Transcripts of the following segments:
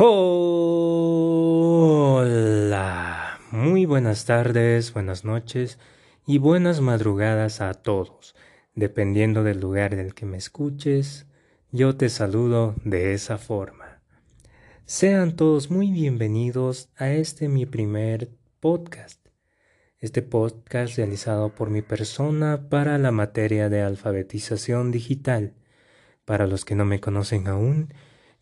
Hola, muy buenas tardes, buenas noches y buenas madrugadas a todos. Dependiendo del lugar del que me escuches, yo te saludo de esa forma. Sean todos muy bienvenidos a este mi primer podcast. Este podcast realizado por mi persona para la materia de alfabetización digital. Para los que no me conocen aún,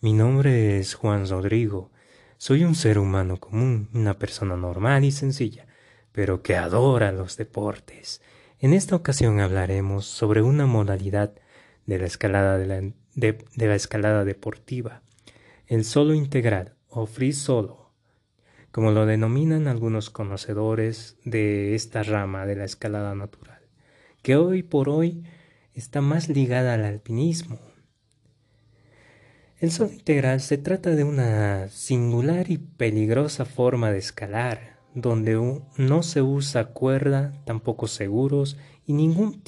mi nombre es Juan Rodrigo. Soy un ser humano común, una persona normal y sencilla, pero que adora los deportes. En esta ocasión hablaremos sobre una modalidad de la escalada, de la, escalada deportiva, el solo integral o free solo, como lo denominan algunos conocedores de esta rama de la escalada natural, que hoy por hoy está más ligada al alpinismo, el solo integral se trata de una singular y peligrosa forma de escalar, donde no se usa cuerda, tampoco seguros y ningún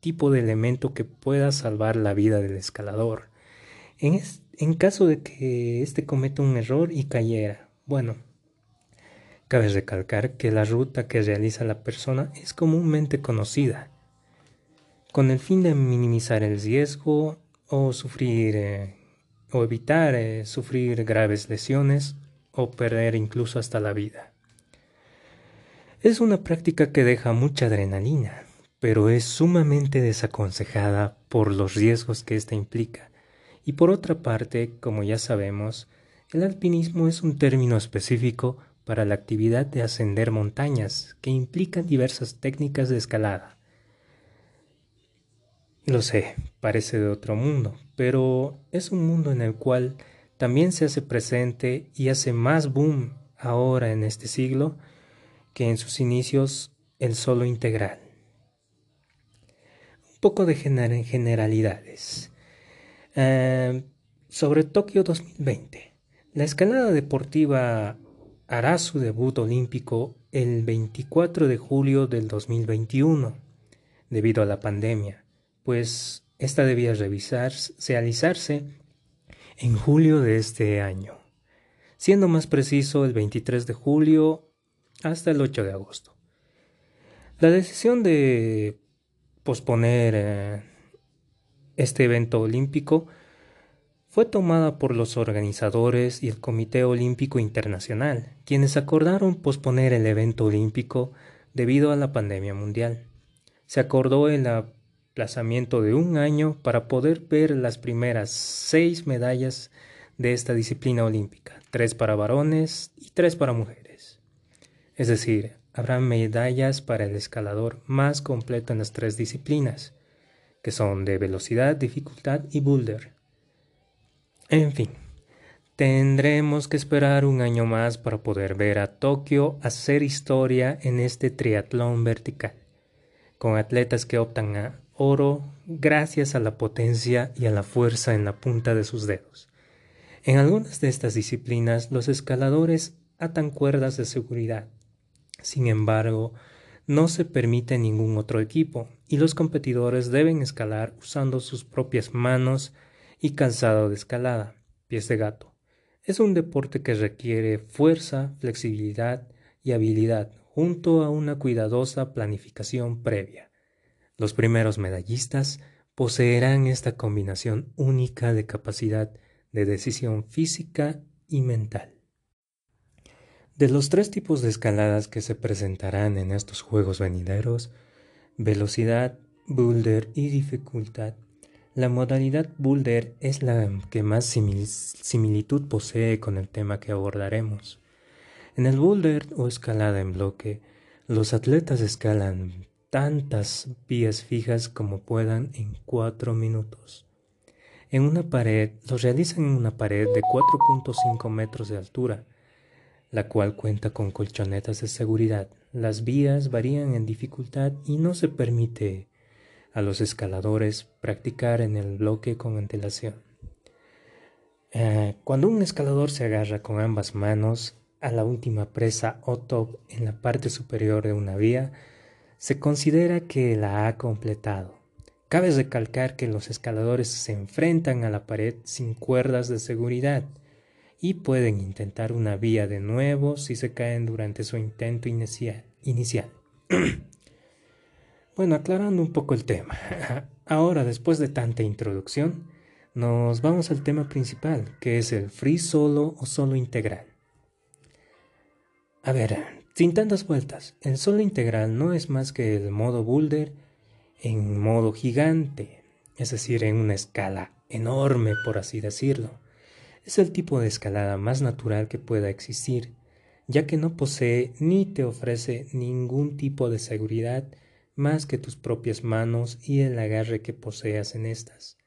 tipo de elemento que pueda salvar la vida del escalador. En, en caso de que éste cometa un error y cayera, bueno, cabe recalcar que la ruta que realiza la persona es comúnmente conocida, con el fin de minimizar el riesgo o sufrir eh, o evitar eh, sufrir graves lesiones o perder incluso hasta la vida. Es una práctica que deja mucha adrenalina, pero es sumamente desaconsejada por los riesgos que ésta implica. Y por otra parte, como ya sabemos, el alpinismo es un término específico para la actividad de ascender montañas que implican diversas técnicas de escalada. Lo sé, parece de otro mundo, pero es un mundo en el cual también se hace presente y hace más boom ahora en este siglo que en sus inicios el solo integral. Un poco de generalidades. Eh, sobre Tokio 2020. La escalada deportiva hará su debut olímpico el 24 de julio del 2021, debido a la pandemia, pues esta debía realizarse en julio de este año, siendo más preciso el 23 de julio hasta el 8 de agosto. La decisión de posponer eh, este evento olímpico fue tomada por los organizadores y el Comité Olímpico Internacional, quienes acordaron posponer el evento olímpico debido a la pandemia mundial. Se acordó en la de un año para poder ver las primeras seis medallas de esta disciplina olímpica, tres para varones y tres para mujeres. Es decir, habrá medallas para el escalador más completo en las tres disciplinas, que son de velocidad, dificultad y boulder. En fin, tendremos que esperar un año más para poder ver a Tokio hacer historia en este triatlón vertical, con atletas que optan a oro gracias a la potencia y a la fuerza en la punta de sus dedos. En algunas de estas disciplinas los escaladores atan cuerdas de seguridad. Sin embargo, no se permite ningún otro equipo y los competidores deben escalar usando sus propias manos y calzado de escalada, pies de gato. Es un deporte que requiere fuerza, flexibilidad y habilidad junto a una cuidadosa planificación previa. Los primeros medallistas poseerán esta combinación única de capacidad de decisión física y mental. De los tres tipos de escaladas que se presentarán en estos Juegos venideros, velocidad, boulder y dificultad, la modalidad boulder es la que más similitud posee con el tema que abordaremos. En el boulder o escalada en bloque, los atletas escalan tantas vías fijas como puedan en cuatro minutos. En una pared, los realizan en una pared de 4.5 metros de altura, la cual cuenta con colchonetas de seguridad. Las vías varían en dificultad y no se permite a los escaladores practicar en el bloque con antelación. Eh, cuando un escalador se agarra con ambas manos a la última presa o top en la parte superior de una vía, se considera que la ha completado. Cabe recalcar que los escaladores se enfrentan a la pared sin cuerdas de seguridad y pueden intentar una vía de nuevo si se caen durante su intento inicial. bueno, aclarando un poco el tema. Ahora, después de tanta introducción, nos vamos al tema principal, que es el free solo o solo integral. A ver, sin tantas vueltas, el solo integral no es más que el modo boulder en modo gigante, es decir, en una escala enorme, por así decirlo. Es el tipo de escalada más natural que pueda existir, ya que no posee ni te ofrece ningún tipo de seguridad más que tus propias manos y el agarre que poseas en estas.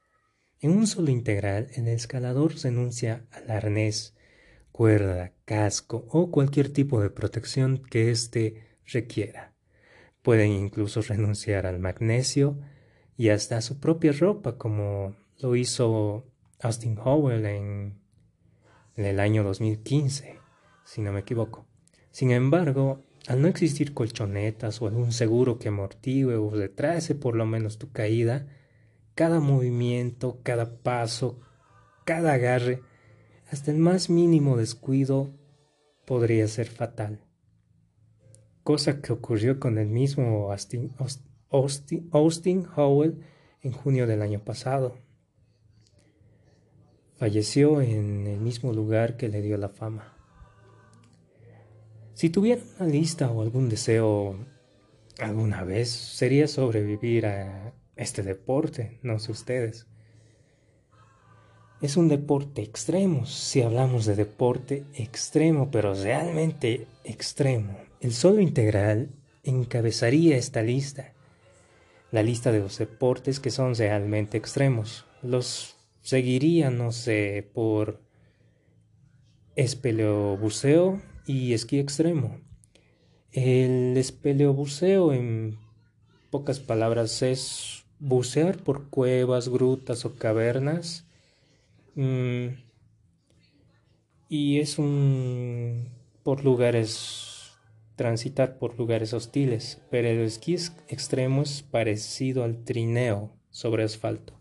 En un solo integral, el escalador renuncia al arnés, cuerda, casco o cualquier tipo de protección que éste requiera. Pueden incluso renunciar al magnesio y hasta a su propia ropa, como lo hizo Austin Howell en, en el año 2015, si no me equivoco. Sin embargo, al no existir colchonetas o algún seguro que amortigue o retrase por lo menos tu caída, cada movimiento, cada paso, cada agarre, hasta el más mínimo descuido podría ser fatal. Cosa que ocurrió con el mismo Austin, Howell en junio del año pasado. Falleció en el mismo lugar que le dio la fama. Si tuviera una lista o algún deseo alguna vez, sería sobrevivir a este deporte, no sé ustedes. Es un deporte extremo, si hablamos de deporte extremo, pero realmente extremo. El solo integral encabezaría esta lista, la lista de los deportes que son realmente extremos. Los seguiría, no sé, por espeleobuceo y esquí extremo. El espeleobuceo, en pocas palabras, es bucear por cuevas, grutas o cavernas. Mm, y es un por lugares, transitar por lugares hostiles, pero el esquí extremo es parecido al trineo sobre asfalto.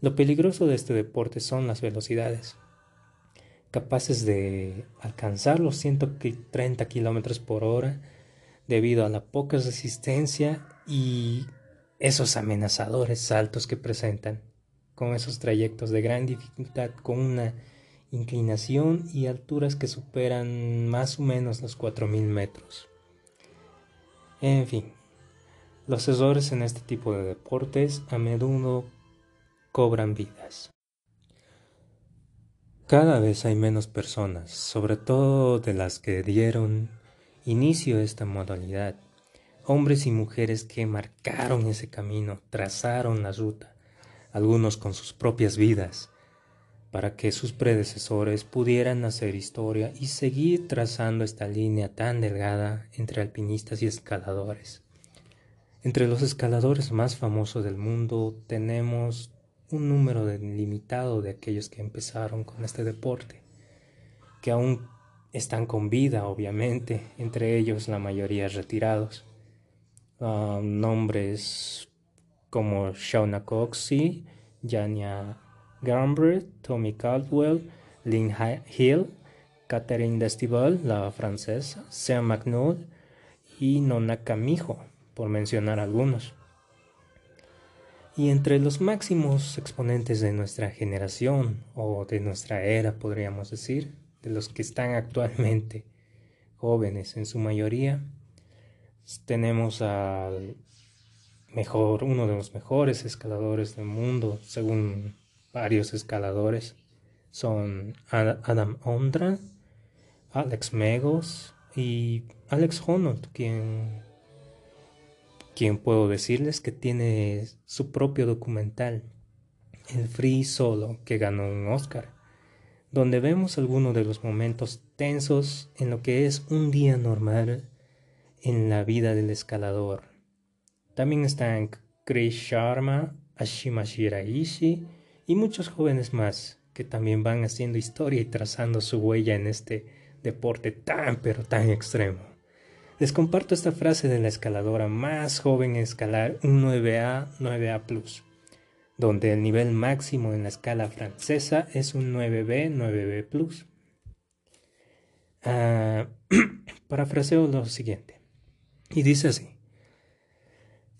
Lo peligroso de este deporte son las velocidades, capaces de alcanzar los 130 kilómetros por hora debido a la poca resistencia y esos amenazadores saltos que presentan, con esos trayectos de gran dificultad, con una inclinación y alturas que superan más o menos los 4.000 metros. En fin, los errores en este tipo de deportes a menudo cobran vidas. Cada vez hay menos personas, sobre todo de las que dieron inicio a esta modalidad, hombres y mujeres que marcaron ese camino, trazaron la ruta, algunos con sus propias vidas, para que sus predecesores pudieran hacer historia y seguir trazando esta línea tan delgada entre alpinistas y escaladores. Entre los escaladores más famosos del mundo tenemos un número limitado de aquellos que empezaron con este deporte, que aún están con vida, obviamente, entre ellos la mayoría retirados. Ah, nombres como Shauna Coxey, Jania Gambret, Tommy Caldwell, Lynn Hill, Catherine Destival, la francesa, Sam McNull y Nona Camijo, por mencionar algunos. Y entre los máximos exponentes de nuestra generación o de nuestra era, podríamos decir, de los que están actualmente jóvenes en su mayoría, tenemos al mejor, uno de los mejores escaladores del mundo, según varios escaladores. Son Adam Ondra, Alex Megos y Alex Honnold, quien, quien puedo decirles que tiene su propio documental, El Free Solo, que ganó un Oscar, donde vemos algunos de los momentos tensos en lo que es un día normal en la vida del escalador. También están Chris Sharma, Ashima Shiraishi y muchos jóvenes más que también van haciendo historia y trazando su huella en este deporte tan pero tan extremo. Les comparto esta frase de la escaladora más joven en escalar un 9A 9A donde el nivel máximo en la escala francesa es un 9B 9B Uh, parafraseo lo siguiente. Y dice así.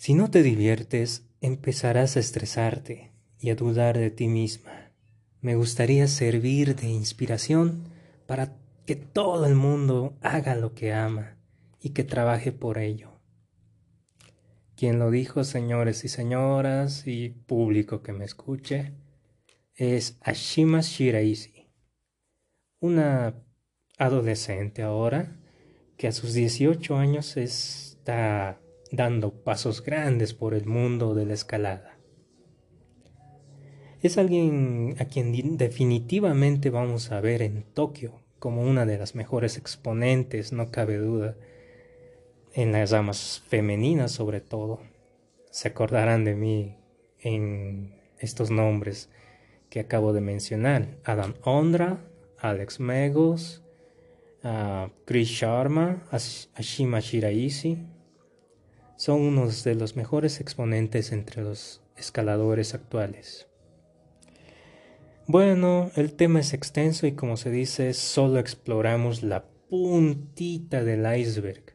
Si no te diviertes, empezarás a estresarte y a dudar de ti misma. Me gustaría servir de inspiración para que todo el mundo haga lo que ama y que trabaje por ello. Quien lo dijo, señores y señoras y público que me escuche, es Ashima Shiraishi, una adolescente ahora que a sus 18 años está dando pasos grandes por el mundo de la escalada. Es alguien a quien definitivamente vamos a ver en Tokio como una de las mejores exponentes, no cabe duda, en las ramas femeninas sobre todo. Se acordarán de mí en estos nombres que acabo de mencionar. Adam Ondra, Alex Megos, Chris Sharma, Ashima. Son unos de los mejores exponentes entre los escaladores actuales. Bueno, el tema es extenso y como se dice, solo exploramos la puntita del iceberg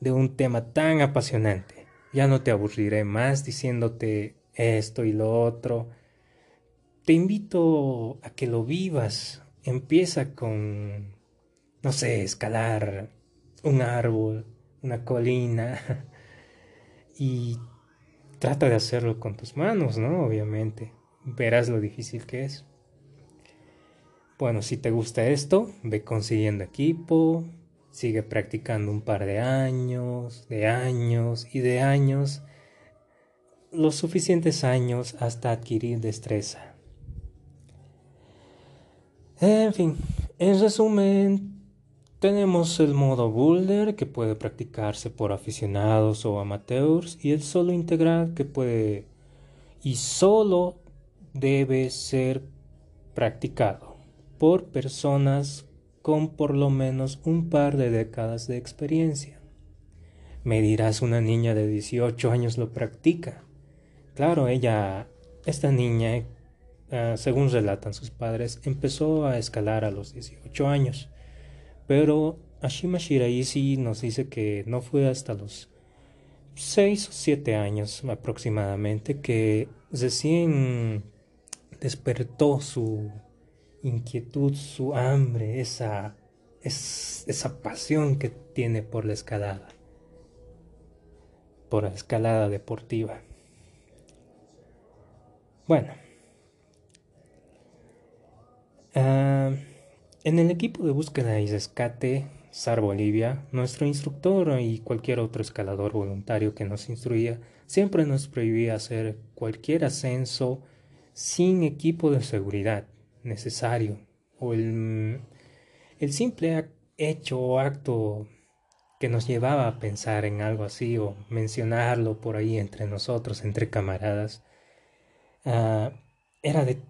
de un tema tan apasionante. Ya no te aburriré más diciéndote esto y lo otro. Te invito a que lo vivas. Empieza con, no sé, escalar un árbol, una colina y trata de hacerlo con tus manos, ¿no? Obviamente. Verás lo difícil que es. Bueno, si te gusta esto, ve consiguiendo equipo, sigue practicando un par de años, de años y de años, los suficientes años hasta adquirir destreza. En fin, en resumen, tenemos el modo boulder que puede practicarse por aficionados o amateurs y el solo integral que puede y solo debe ser practicado por personas con por lo menos un par de décadas de experiencia. Me dirás, una niña de 18 años lo practica. Claro, ella, esta niña, eh, según relatan sus padres, empezó a escalar a los 18 años. Pero Ashima Shiraishi nos dice que no fue hasta los 6 o 7 años aproximadamente que recién despertó su inquietud, su hambre, esa, esa pasión que tiene por la escalada, por la escalada deportiva. Bueno, ah, en el equipo de búsqueda y rescate SAR Bolivia, nuestro instructor y cualquier otro escalador voluntario que nos instruía siempre nos prohibía hacer cualquier ascenso sin equipo de seguridad necesario o el, el simple hecho o acto que nos llevaba a pensar en algo así o mencionarlo por ahí entre nosotros, entre camaradas, ah, era de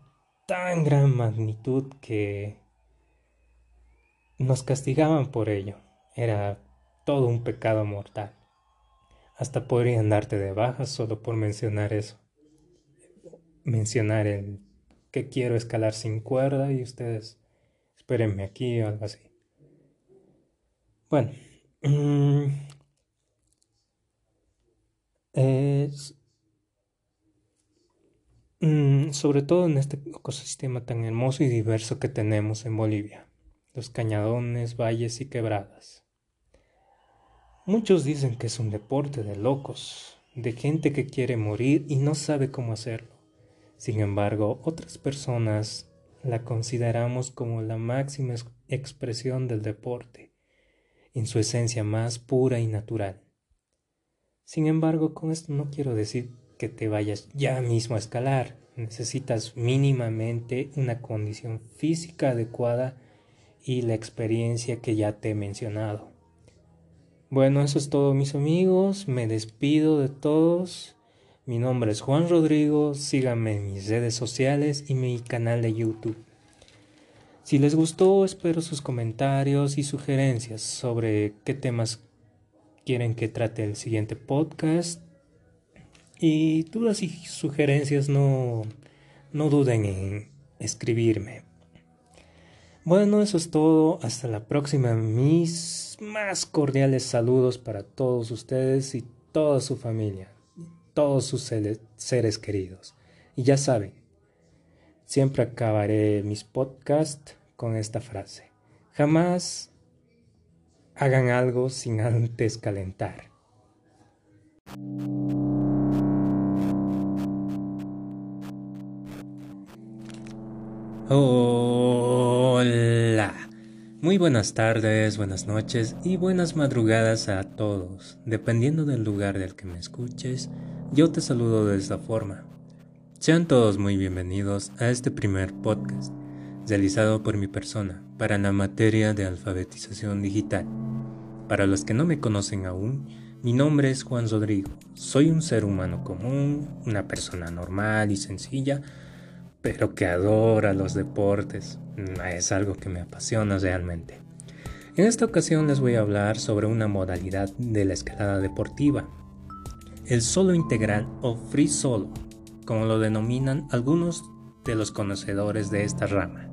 tan gran magnitud que nos castigaban por ello. Era todo un pecado mortal. Hasta podrían darte de baja solo por mencionar eso. Mencionar el que quiero escalar sin cuerda y ustedes espérenme aquí o algo así. Bueno, mm, es, mm, sobre todo en este ecosistema tan hermoso y diverso que tenemos en Bolivia, los cañadones, valles y quebradas. Muchos dicen que es un deporte de locos, de gente que quiere morir y no sabe cómo hacerlo. Sin embargo, otras personas la consideramos como la máxima expresión del deporte, en su esencia más pura y natural. Sin embargo, con esto no quiero decir que te vayas ya mismo a escalar. Necesitas mínimamente una condición física adecuada y la experiencia que ya te he mencionado. Bueno, eso es todo mis amigos. Me despido de todos. Mi nombre es Juan Rodrigo, síganme en mis redes sociales y mi canal de YouTube. Si les gustó, espero sus comentarios y sugerencias sobre qué temas quieren que trate el siguiente podcast. Y dudas y sugerencias no, no duden en escribirme. Bueno, eso es todo. Hasta la próxima. Mis más cordiales saludos para todos ustedes y toda su familia, todos sus seres queridos. Y ya saben, siempre acabaré mis podcasts con esta frase. Jamás hagan algo sin antes calentar. Hola. Muy buenas tardes, buenas noches y buenas madrugadas a todos. Dependiendo del lugar del que me escuches, yo te saludo de esta forma. Sean todos muy bienvenidos a este primer podcast, realizado por mi persona para la materia de alfabetización digital. Para los que no me conocen aún, mi nombre es Juan Rodrigo. Soy un ser humano común, una persona normal y sencilla, pero que adora los deportes. Mm, es algo que me apasiona realmente. En esta ocasión les voy a hablar sobre una modalidad de la escalada deportiva, el solo integral o free solo, como lo denominan algunos de los conocedores de esta rama.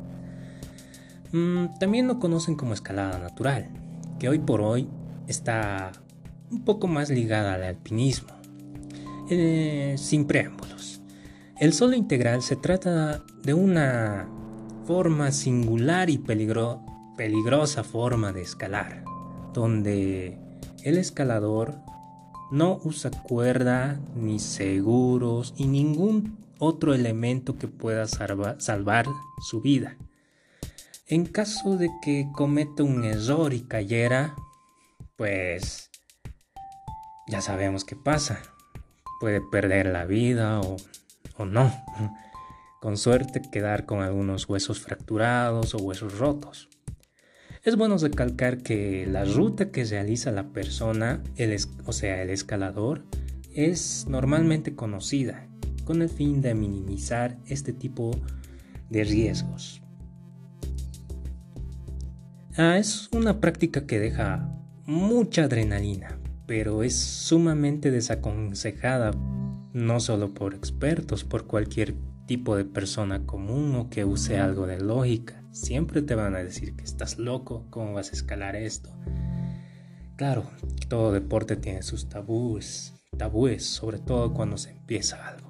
Mm, también lo conocen como escalada natural, que hoy por hoy está un poco más ligada al alpinismo, eh, sin preámbulos. El solo integral se trata de una forma singular y peligrosa forma de escalar, donde el escalador no usa cuerda, ni seguros y ningún otro elemento que pueda salvar su vida. En caso de que cometa un error y cayera, pues ya sabemos qué pasa. Puede perder la vida o o no. Con suerte quedar con algunos huesos fracturados o huesos rotos. Es bueno recalcar que la ruta que realiza la persona, o sea, el escalador, es normalmente conocida con el fin de minimizar este tipo de riesgos. Ah, es una práctica que deja mucha adrenalina, pero es sumamente desaconsejada no solo por expertos, por cualquier tipo de persona común o que use algo de lógica. Siempre te van a decir que estás loco, ¿cómo vas a escalar esto? Claro, todo deporte tiene sus tabúes, tabúes, sobre todo cuando se empieza algo.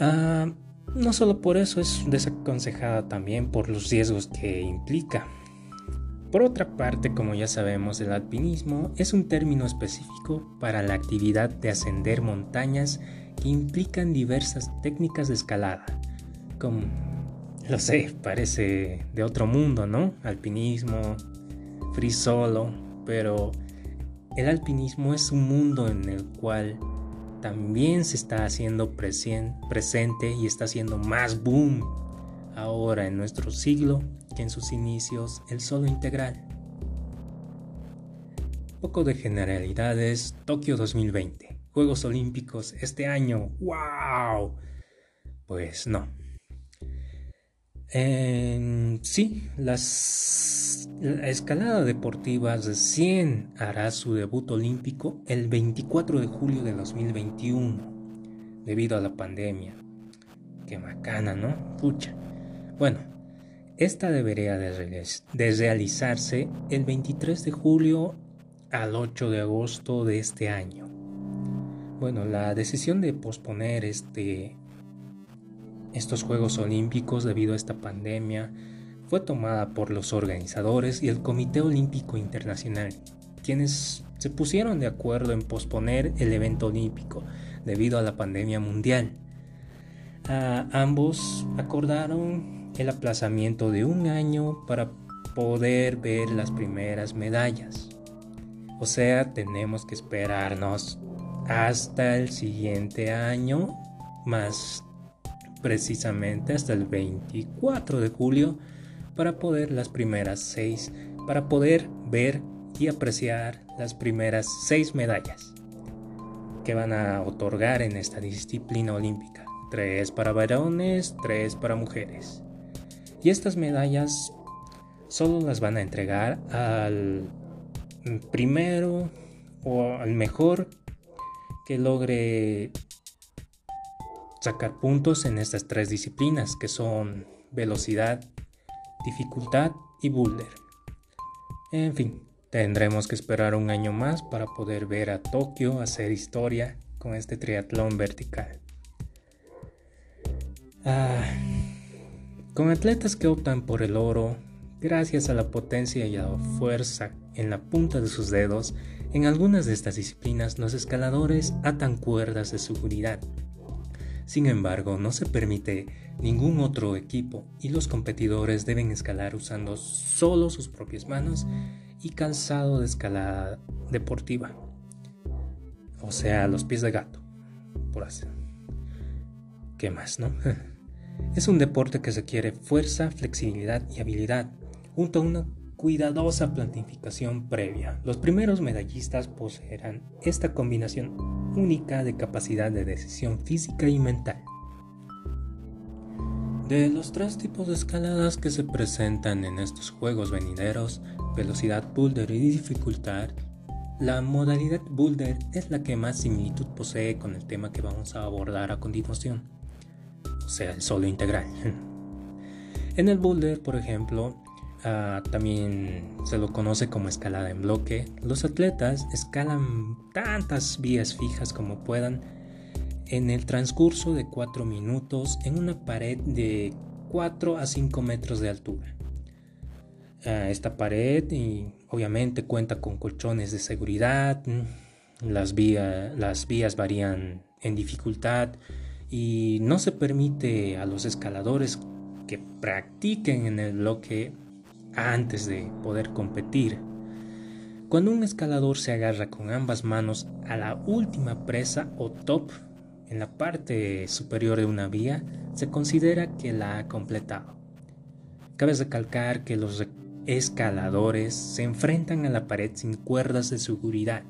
Ah, no solo por eso es desaconsejada también por los riesgos que implica. Por otra parte, como ya sabemos, el alpinismo es un término específico para la actividad de ascender montañas que implican diversas técnicas de escalada. Como, lo sé, parece de otro mundo, ¿no? Alpinismo, free solo, pero el alpinismo es un mundo en el cual también se está haciendo presente y está haciendo más boom ahora en nuestro siglo que en sus inicios el solo integral. Poco de generalidades, Tokio 2020, Juegos Olímpicos este año, ¡wow! Pues no. sí, las, la escalada deportiva recién hará su debut olímpico el 24 de julio de 2021, debido a la pandemia. Qué macana, ¿no? Pucha. Bueno, esta debería de, realizarse el 23 de julio al 8 de agosto de este año. Bueno, la decisión de posponer este, estos Juegos Olímpicos debido a esta pandemia fue tomada por los organizadores y el Comité Olímpico Internacional, quienes se pusieron de acuerdo en posponer el evento olímpico debido a la pandemia mundial. Ah, ambos acordaron el aplazamiento de un año para poder ver las primeras medallas. O sea, tenemos que esperarnos hasta el siguiente año, más precisamente hasta el 24 de julio, para poder las primeras seis, para poder ver y apreciar las primeras seis medallas que van a otorgar en esta disciplina olímpica. Tres para varones, tres para mujeres. Y estas medallas solo las van a entregar al primero o al mejor que logre sacar puntos en estas tres disciplinas que son velocidad, dificultad y boulder. En fin, tendremos que esperar un año más para poder ver a Tokio hacer historia con este triatlón vertical. Ah, con atletas que optan por el oro, gracias a la potencia y a la fuerza en la punta de sus dedos, en algunas de estas disciplinas los escaladores atan cuerdas de seguridad. Sin embargo, no se permite ningún otro equipo y los competidores deben escalar usando solo sus propias manos y calzado de escalada deportiva. O sea, los pies de gato, por así. ¿Qué más, no? Es un deporte que requiere fuerza, flexibilidad y habilidad, junto a una cuidadosa planificación previa. Los primeros medallistas poseerán esta combinación única de capacidad de decisión física y mental. De los tres tipos de escaladas que se presentan en estos juegos venideros, velocidad boulder y dificultad, la modalidad boulder es la que más similitud posee con el tema que vamos a abordar a continuación sea el solo integral. En el boulder, por ejemplo, ah, también se lo conoce como escalada en bloque. Los atletas escalan tantas vías fijas como puedan en el transcurso de 4 minutos en una pared de 4 a 5 metros de altura. Ah, esta pared obviamente cuenta con colchones de seguridad, las vías varían en dificultad, y no se permite a los escaladores que practiquen en el bloque antes de poder competir. Cuando un escalador se agarra con ambas manos a la última presa o top en la parte superior de una vía, se considera que la ha completado. Cabe recalcar que los escaladores se enfrentan a la pared sin cuerdas de seguridad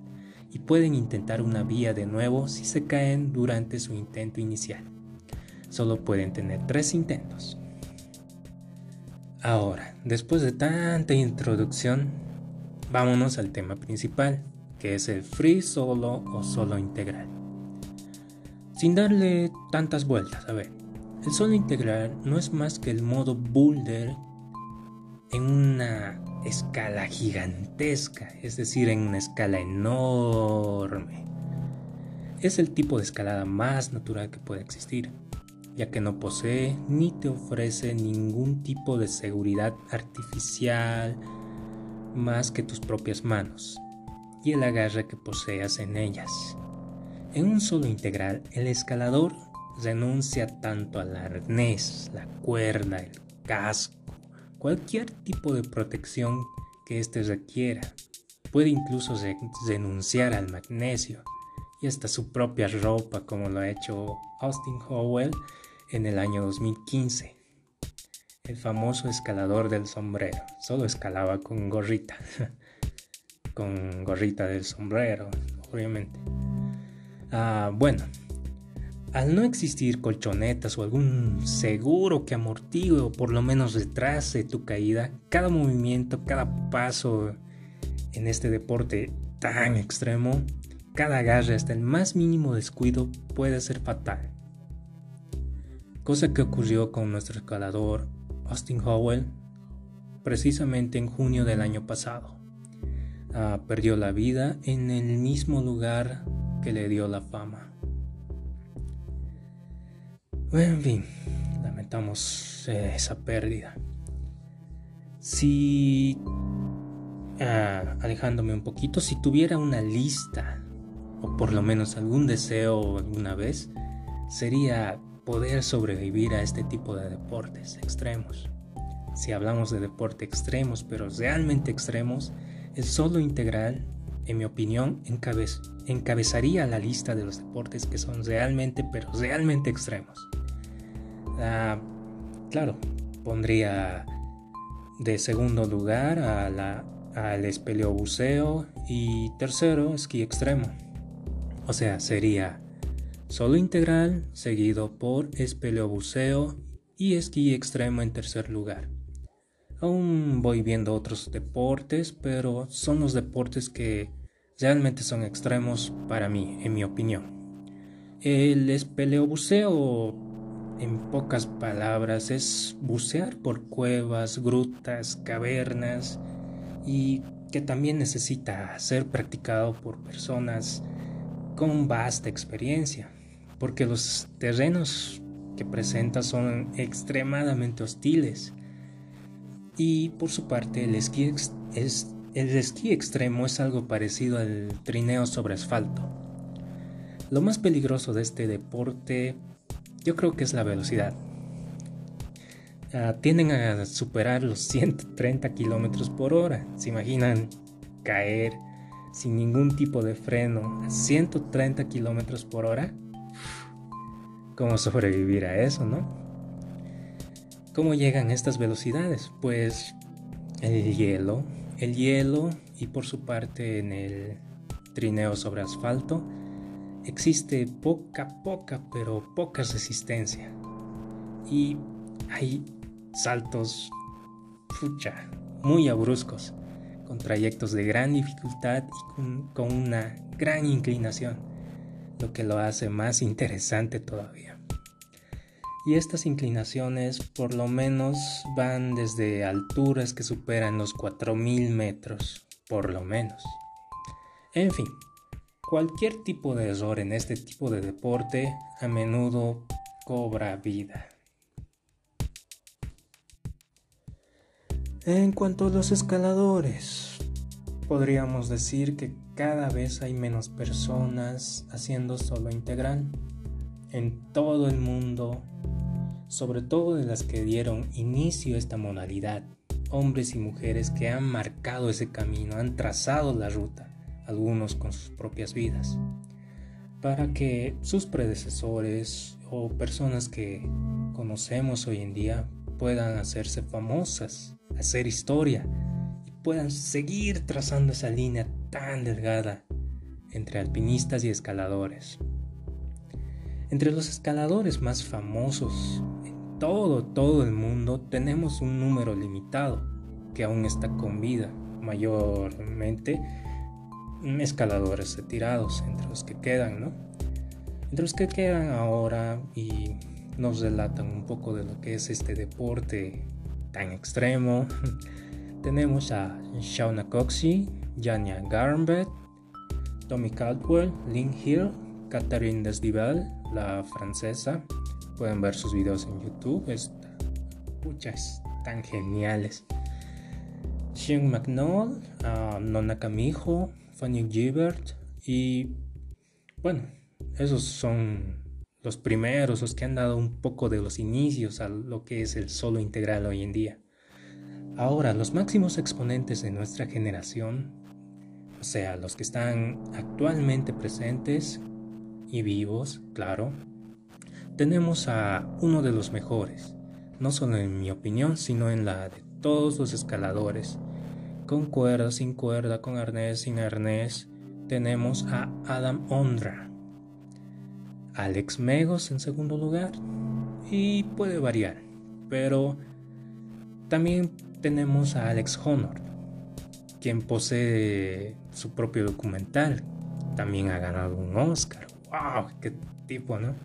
y pueden intentar una vía de nuevo si se caen durante su intento inicial. Solo pueden tener tres intentos. Ahora, después de tanta introducción, vámonos al tema principal, que es el free solo o solo integral. Sin darle tantas vueltas, a ver, el solo integral no es más que el modo boulder en una escala gigantesca, es decir, en una escala enorme. Es el tipo de escalada más natural que puede existir, ya que no posee ni te ofrece ningún tipo de seguridad artificial más que tus propias manos y el agarre que poseas en ellas. En un solo integral, el escalador renuncia tanto al arnés, la cuerda, el casco, cualquier tipo de protección que éste requiera. Puede incluso denunciar al magnesio y hasta su propia ropa como lo ha hecho Austin Howell en el año 2015. El famoso escalador del sombrero. Solo escalaba con gorrita. con gorrita del sombrero, obviamente. Ah, bueno, al no existir colchonetas o algún seguro que amortigue o por lo menos retrase tu caída, cada movimiento, cada paso en este deporte tan extremo, cada agarre hasta el más mínimo descuido puede ser fatal. Cosa que ocurrió con nuestro escalador Austin Howell precisamente en junio del año pasado. Ah, perdió la vida en el mismo lugar que le dio la fama. En fin, lamentamos eh, esa pérdida. Si, ah, alejándome un poquito, si tuviera una lista, o por lo menos algún deseo alguna vez, sería poder sobrevivir a este tipo de deportes extremos. Si hablamos de deporte extremos, pero realmente extremos, el solo integral, en mi opinión, encabezaría la lista de los deportes que son realmente, pero realmente extremos. Ah, claro, pondría de segundo lugar al espeleobuceo y tercero esquí extremo. O sea, sería solo integral seguido por espeleobuceo y esquí extremo en tercer lugar. Aún voy viendo otros deportes, pero son los deportes que realmente son extremos para mí, en mi opinión. El espeleobuceo en pocas palabras, es bucear por cuevas, grutas, cavernas y que también necesita ser practicado por personas con vasta experiencia, porque los terrenos que presenta son extremadamente hostiles. Y por su parte, el esquí, es, el esquí extremo es algo parecido al trineo sobre asfalto. Lo más peligroso de este deporte yo creo que es la velocidad. Ah, tienden a superar los 130 kilómetros por hora. ¿Se imaginan caer sin ningún tipo de freno a 130 kilómetros por hora? ¿Cómo sobrevivir a eso, no? ¿Cómo llegan estas velocidades? Pues el hielo, el hielo y por su parte en el trineo sobre asfalto existe poca, poca, pero poca resistencia. Y hay saltos, fucha, muy abruscos, con trayectos de gran dificultad y con, con una gran inclinación, lo que lo hace más interesante todavía. Y estas inclinaciones por lo menos van desde alturas que superan los 4.000 metros, por lo menos. En fin, cualquier tipo de error en este tipo de deporte a menudo cobra vida. En cuanto a los escaladores, podríamos decir que cada vez hay menos personas haciendo solo integral. En todo el mundo, sobre todo de las que dieron inicio a esta modalidad, hombres y mujeres que han marcado ese camino, han trazado la ruta, algunos con sus propias vidas, para que sus predecesores o personas que conocemos hoy en día puedan hacerse famosas hacer historia y puedan seguir trazando esa línea tan delgada entre alpinistas y escaladores. Entre los escaladores más famosos en todo, todo el mundo tenemos un número limitado que aún está con vida, mayormente escaladores retirados, entre los que quedan, ¿no? Entre los que quedan ahora y nos relatan un poco de lo que es este deporte tan extremo. Tenemos a Shauna Coxey, Jania Garnbet, Tommy Caldwell, Lynn Hill, Catherine Desdival, la francesa. Pueden ver sus videos en YouTube. Muchas tan geniales. Sean McNall, Nona Camijo, Fanny Gilbert y bueno, esos son los primeros, los que han dado un poco de los inicios a lo que es el solo integral hoy en día. Ahora, los máximos exponentes de nuestra generación, o sea, los que están actualmente presentes y vivos, claro, tenemos a uno de los mejores, no solo en mi opinión, sino en la de todos los escaladores, con cuerda, sin cuerda, con arnés, sin arnés, tenemos a Adam Ondra Alex Megos en segundo lugar y puede variar, pero también tenemos a Alex Honor, quien posee su propio documental, también ha ganado un Oscar. ¡Wow! ¡Qué tipo, ¿no?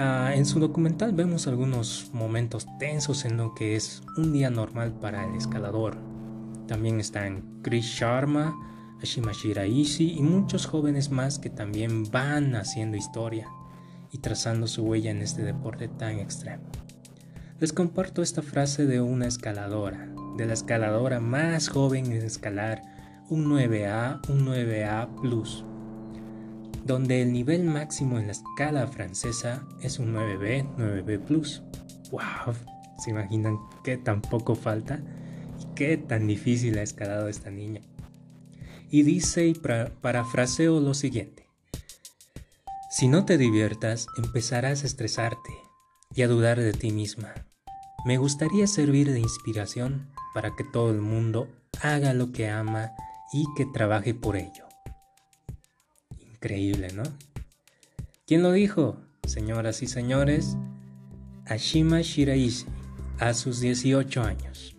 Ah, en su documental vemos algunos momentos tensos en lo que es un día normal para el escalador. También están Chris Sharma, Ashimashira Ishii y muchos jóvenes más que también van haciendo historia y trazando su huella en este deporte tan extremo. Les comparto esta frase de una escaladora, de la escaladora más joven en escalar un 9A, un 9A Plus, donde el nivel máximo en la escala francesa es un 9B, 9B Plus. ¡Wow! ¿Se imaginan qué tan poco falta qué tan difícil ha escalado esta niña? y dice y parafraseo lo siguiente. Si no te diviertas, empezarás a estresarte y a dudar de ti misma. Me gustaría servir de inspiración para que todo el mundo haga lo que ama y que trabaje por ello. Increíble, ¿no? ¿Quién lo dijo? Señoras y señores, Ashima Shiraishi, a sus 18 años.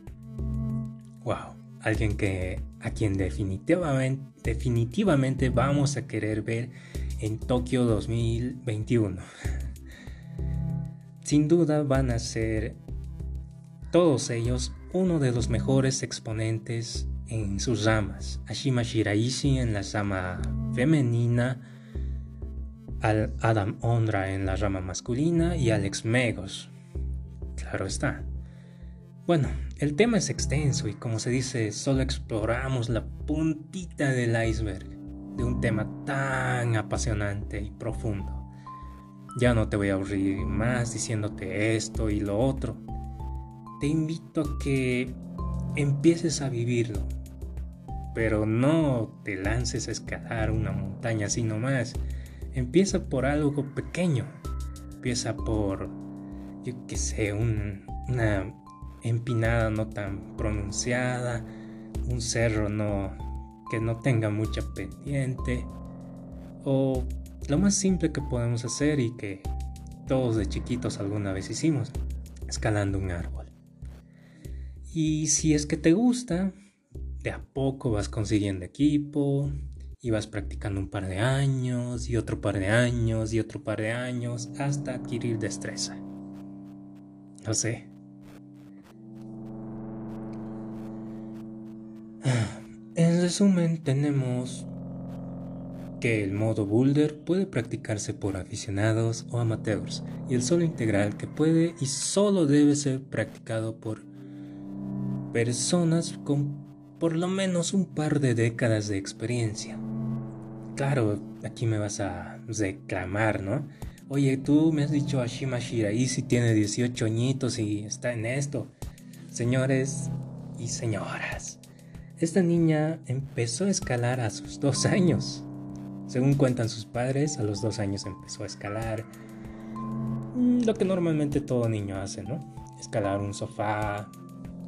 Wow, alguien que a quien definitivamente, vamos a querer ver en Tokio 2021. sin duda van a ser todos ellos uno de los mejores exponentes en sus ramas. Ashima Shiraishi en la rama femenina, al Adam Ondra en la rama masculina y Alex Megos. Claro está. Bueno, el tema es extenso y como se dice, solo exploramos la puntita del iceberg de un tema tan apasionante y profundo. Ya no te voy a aburrir más diciéndote esto y lo otro. Te invito a que empieces a vivirlo, pero no te lances a escalar una montaña así nomás. Empieza por algo pequeño. Empieza por, yo qué sé, una empinada no tan pronunciada, un cerro no que no tenga mucha pendiente o lo más simple que podemos hacer y que todos de chiquitos alguna vez hicimos, escalando un árbol. Y si es que te gusta, de a poco vas consiguiendo equipo y vas practicando un par de años y otro par de años y otro par de años hasta adquirir destreza. No sé. En resumen, tenemos que el modo boulder puede practicarse por aficionados o amateurs y el solo integral que puede y solo debe ser practicado por personas con por lo menos un par de décadas de experiencia. Claro, aquí me vas a reclamar, ¿no? Oye, tú me has dicho Ashima si tiene 18 añitos y está en esto. Señores y señoras, esta niña empezó a escalar a sus dos años. Según cuentan sus padres, a los dos años empezó a escalar mm, lo que normalmente todo niño hace, ¿no? Escalar un sofá,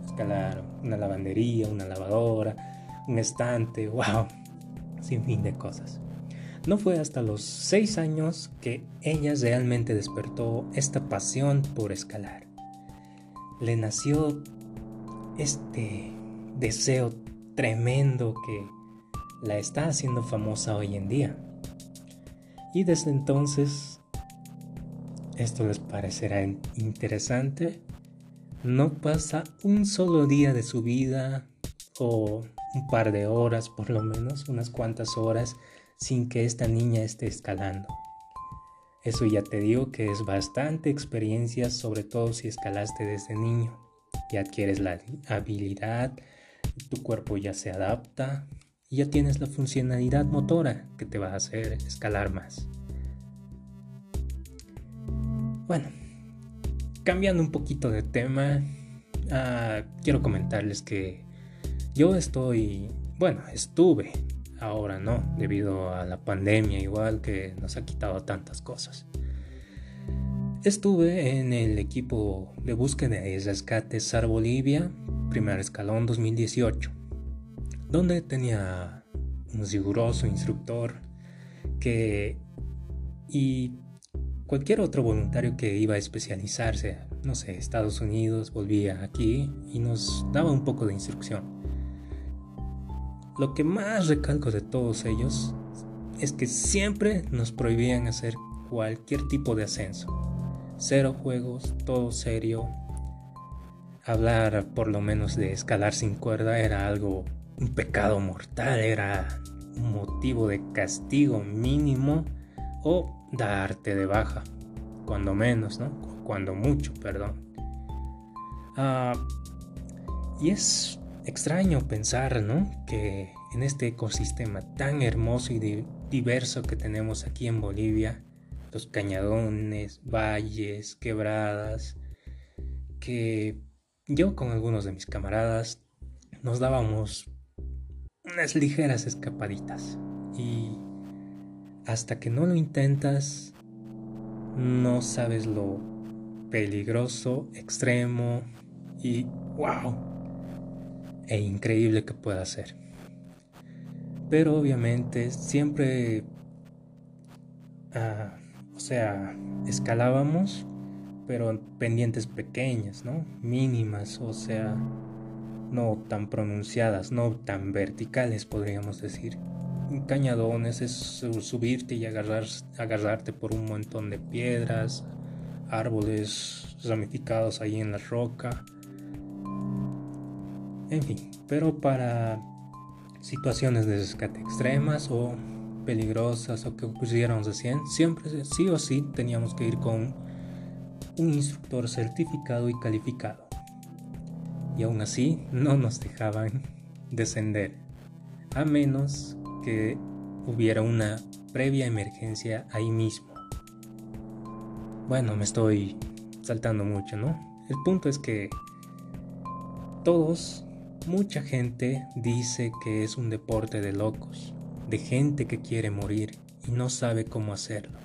escalar una lavandería, una lavadora, un estante, wow, sin fin de cosas. No fue hasta los seis años que ella realmente despertó esta pasión por escalar. Le nació este deseo tremendo que la está haciendo famosa hoy en día. Y desde entonces, esto les parecerá interesante, no pasa un solo día de su vida o un par de horas por lo menos, unas cuantas horas, sin que esta niña esté escalando. Eso ya te digo que es bastante experiencia, sobre todo si escalaste desde niño. Y adquieres la habilidad, tu cuerpo ya se adapta, y ya tienes la funcionalidad motora que te va a hacer escalar más. Bueno, cambiando un poquito de tema, ah, quiero comentarles que yo estoy, bueno, estuve, ahora no, debido a la pandemia igual que nos ha quitado tantas cosas. Estuve en el equipo de búsqueda y rescate SAR Bolivia, primer escalón 2018 donde tenía un riguroso instructor que y cualquier otro voluntario que iba a especializarse, no sé, Estados Unidos, volvía aquí y nos daba un poco de instrucción. Lo que más recalco de todos ellos es que siempre nos prohibían hacer cualquier tipo de ascenso. Cero juegos, todo serio. Hablar por lo menos de escalar sin cuerda era algo un pecado mortal, era un motivo de castigo mínimo o darte de baja, cuando menos, ¿no? Cuando mucho, perdón. Ah, y es extraño pensar, ¿no? Que en este ecosistema tan hermoso y diverso que tenemos aquí en Bolivia, los cañadones, valles, quebradas, que yo con algunos de mis camaradas nos dábamos unas ligeras escapaditas. Y hasta que no lo intentas, no sabes lo peligroso, extremo y wow, e increíble que pueda ser. Pero obviamente siempre, ah, o sea, escalábamos, pero pendientes pequeñas, ¿no? Mínimas, o sea, no tan pronunciadas, no tan verticales, podríamos decir. Cañadones es subirte y agarrar, agarrarte por un montón de piedras, árboles ramificados ahí en la roca. En fin, pero para situaciones de rescate extremas o peligrosas o que ocurrieron recién, siempre sí o sí teníamos que ir con un instructor certificado y calificado. Y aún así no nos dejaban descender, a menos que hubiera una previa emergencia ahí mismo. Bueno, me estoy saltando mucho, ¿no? El punto es que todos, mucha gente dice que es un deporte de locos, de gente que quiere morir y no sabe cómo hacerlo.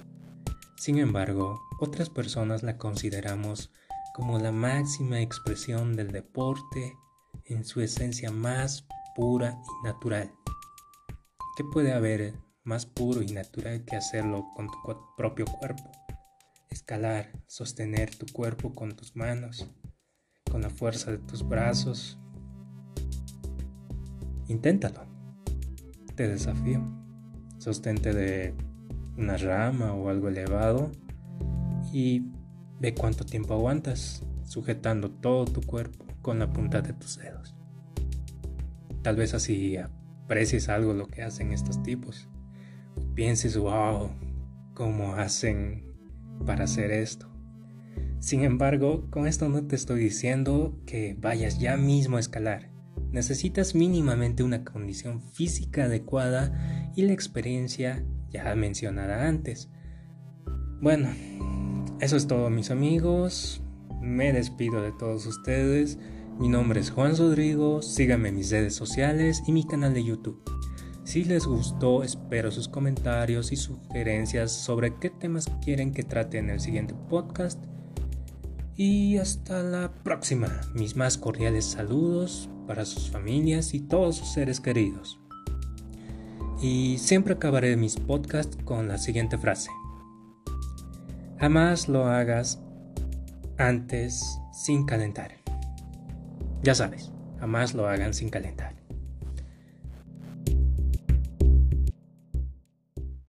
Sin embargo, otras personas la consideramos como la máxima expresión del deporte en su esencia más pura y natural. ¿Qué puede haber más puro y natural que hacerlo con tu propio cuerpo? escalar, sostener tu cuerpo con tus manos, con la fuerza de tus brazos. Inténtalo. Te desafío. Sostente de una rama o algo elevado y ve cuánto tiempo aguantas sujetando todo tu cuerpo con la punta de tus dedos. Tal vez así aprecies algo lo que hacen estos tipos. Pienses, wow, cómo hacen para hacer esto. Sin embargo, con esto no te estoy diciendo que vayas ya mismo a escalar. Necesitas mínimamente una condición física adecuada y la experiencia ya mencionada antes. Bueno, eso es todo mis amigos. Me despido de todos ustedes. Mi nombre es Juan Rodrigo. Síganme en mis redes sociales y mi canal de YouTube. Si les gustó, espero sus comentarios y sugerencias sobre qué temas quieren que trate en el siguiente podcast. Y hasta la próxima. Mis más cordiales saludos para sus familias y todos sus seres queridos. Y siempre acabaré mis podcasts con la siguiente frase. Jamás lo hagas antes sin calentar. Ya sabes, jamás lo hagan sin calentar.